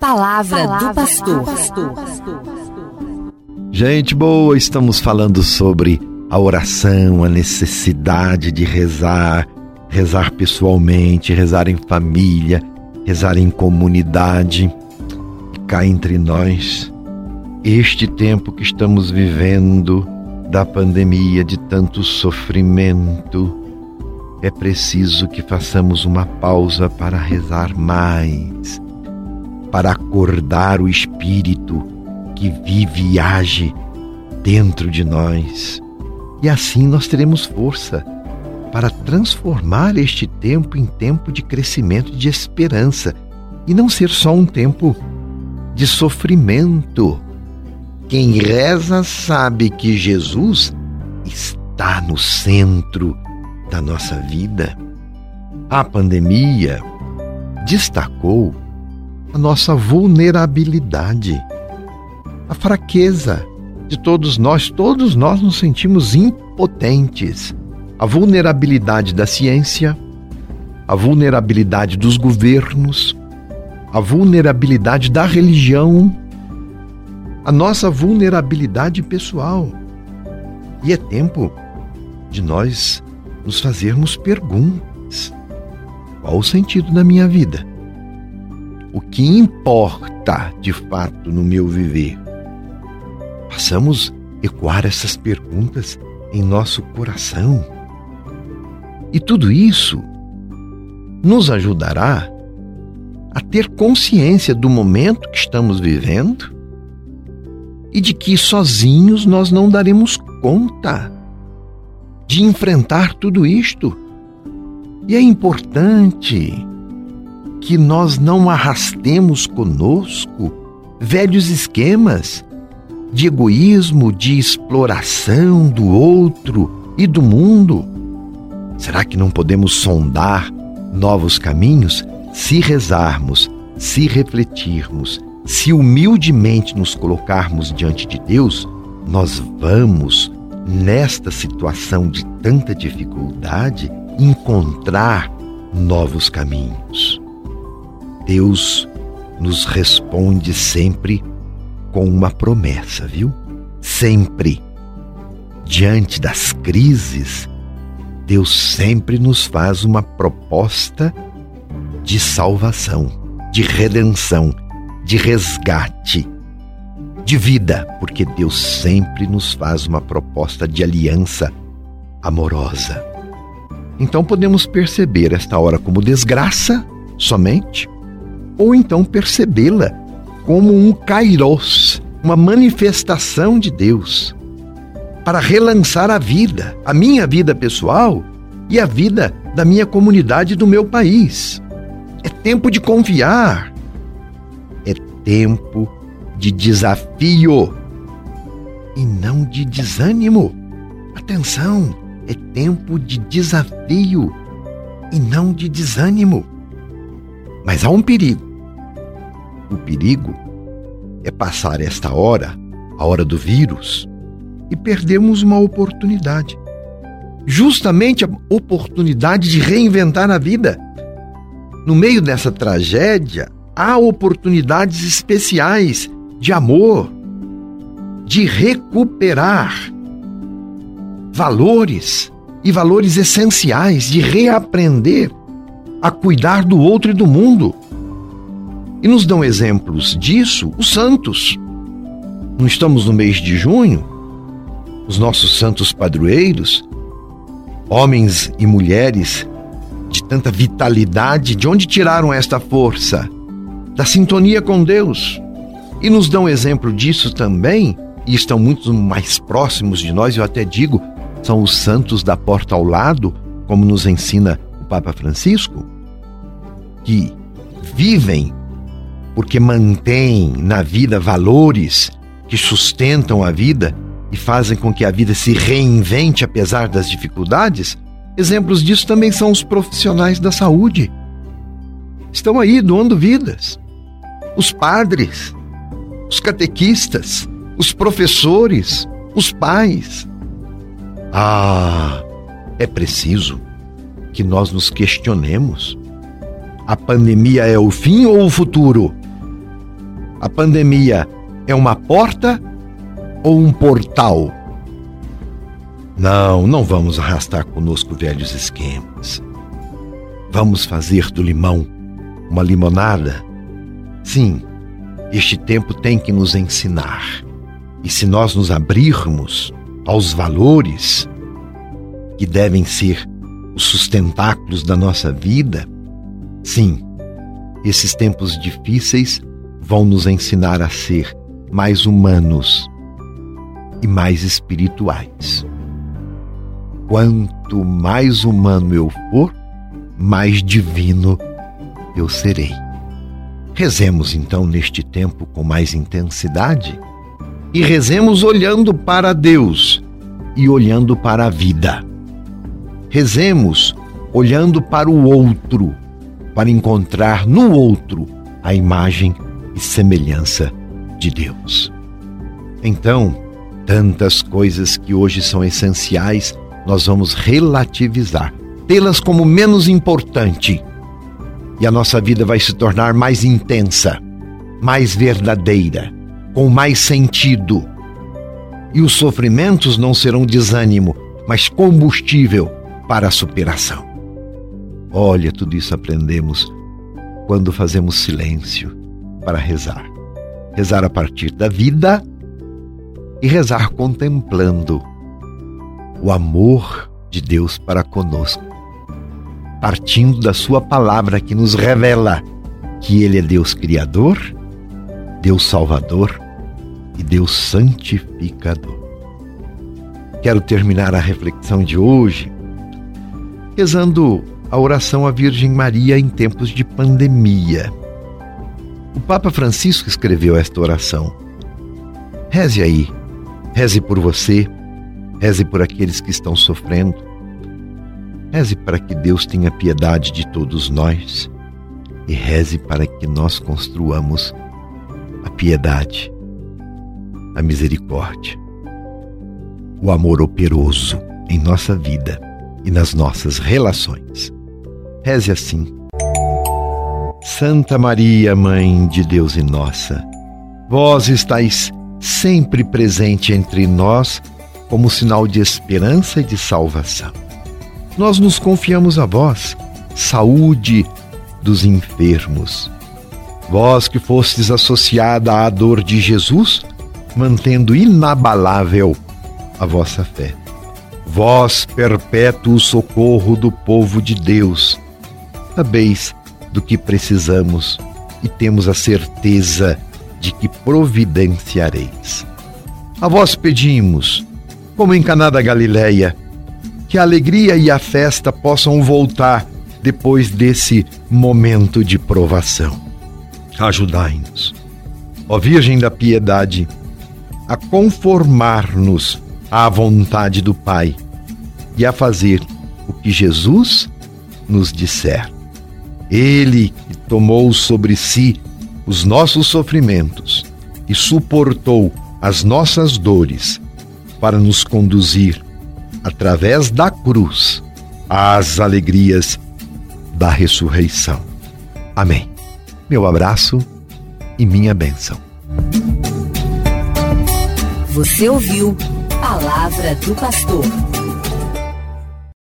palavra, palavra do pastor. Gente boa, estamos falando sobre a oração, a necessidade de rezar, rezar pessoalmente, rezar em família, rezar em comunidade. Cá entre nós, este tempo que estamos vivendo da pandemia, de tanto sofrimento, é preciso que façamos uma pausa para rezar mais, para acordar o espírito que vive e age dentro de nós. E assim nós teremos força para transformar este tempo em tempo de crescimento, de esperança, e não ser só um tempo de sofrimento. Quem reza sabe que Jesus está no centro da nossa vida. A pandemia destacou a nossa vulnerabilidade, a fraqueza de todos nós. Todos nós nos sentimos impotentes. A vulnerabilidade da ciência, a vulnerabilidade dos governos, a vulnerabilidade da religião, a nossa vulnerabilidade pessoal. E é tempo de nós nos fazermos perguntas. Qual o sentido da minha vida? O que importa de fato no meu viver? Passamos ecoar essas perguntas em nosso coração. E tudo isso nos ajudará a ter consciência do momento que estamos vivendo e de que sozinhos nós não daremos conta de enfrentar tudo isto. E é importante que nós não arrastemos conosco velhos esquemas de egoísmo, de exploração do outro e do mundo. Será que não podemos sondar novos caminhos se rezarmos, se refletirmos, se humildemente nos colocarmos diante de Deus? Nós vamos nesta situação de tanta dificuldade, encontrar novos caminhos. Deus nos responde sempre com uma promessa, viu? Sempre. Diante das crises, Deus sempre nos faz uma proposta de salvação, de redenção, de resgate de vida, porque Deus sempre nos faz uma proposta de aliança amorosa. Então podemos perceber esta hora como desgraça somente, ou então percebê-la como um kairos, uma manifestação de Deus para relançar a vida, a minha vida pessoal e a vida da minha comunidade do meu país. É tempo de confiar. É tempo de desafio e não de desânimo. Atenção, é tempo de desafio e não de desânimo. Mas há um perigo. O perigo é passar esta hora, a hora do vírus, e perdermos uma oportunidade. Justamente a oportunidade de reinventar a vida. No meio dessa tragédia, há oportunidades especiais de amor, de recuperar valores e valores essenciais, de reaprender a cuidar do outro e do mundo. E nos dão exemplos disso os santos. Não estamos no mês de junho? Os nossos santos padroeiros, homens e mulheres de tanta vitalidade, de onde tiraram esta força? Da sintonia com Deus, e nos dão exemplo disso também, e estão muito mais próximos de nós, eu até digo, são os santos da porta ao lado, como nos ensina o Papa Francisco, que vivem porque mantêm na vida valores que sustentam a vida e fazem com que a vida se reinvente apesar das dificuldades. Exemplos disso também são os profissionais da saúde. Estão aí doando vidas. Os padres, os catequistas, os professores, os pais. Ah, é preciso que nós nos questionemos: a pandemia é o fim ou o futuro? A pandemia é uma porta ou um portal? Não, não vamos arrastar conosco velhos esquemas. Vamos fazer do limão uma limonada? Sim, este tempo tem que nos ensinar. E se nós nos abrirmos aos valores que devem ser os sustentáculos da nossa vida, sim, esses tempos difíceis vão nos ensinar a ser mais humanos e mais espirituais. Quanto mais humano eu for, mais divino eu serei. Rezemos então neste tempo com mais intensidade e rezemos olhando para Deus e olhando para a vida. Rezemos olhando para o outro, para encontrar no outro a imagem e semelhança de Deus. Então, tantas coisas que hoje são essenciais, nós vamos relativizar, tê-las como menos importante. E a nossa vida vai se tornar mais intensa, mais verdadeira, com mais sentido. E os sofrimentos não serão desânimo, mas combustível para a superação. Olha, tudo isso aprendemos quando fazemos silêncio para rezar. Rezar a partir da vida e rezar contemplando o amor de Deus para conosco, partindo da Sua palavra que nos revela que Ele é Deus Criador, Deus Salvador e Deus Santificador. Quero terminar a reflexão de hoje rezando a oração à Virgem Maria em tempos de pandemia. O Papa Francisco escreveu esta oração. Reze aí, reze por você, reze por aqueles que estão sofrendo, reze para que Deus tenha piedade de todos nós e reze para que nós construamos a piedade, a misericórdia, o amor operoso em nossa vida e nas nossas relações. Reze assim. Santa Maria, Mãe de Deus e nossa, vós estáis sempre presente entre nós como sinal de esperança e de salvação. Nós nos confiamos a vós, saúde dos enfermos. Vós que fostes associada à dor de Jesus, mantendo inabalável a vossa fé vós perpétuo socorro do povo de Deus. Sabeis do que precisamos e temos a certeza de que providenciareis. A vós pedimos, como em Caná da Galileia, que a alegria e a festa possam voltar depois desse momento de provação. Ajudai-nos, ó Virgem da Piedade, a conformar-nos à vontade do Pai e a fazer o que Jesus nos disser. Ele que tomou sobre si os nossos sofrimentos e suportou as nossas dores para nos conduzir através da cruz às alegrias da ressurreição. Amém. Meu abraço e minha bênção. Você ouviu Palavra do Pastor.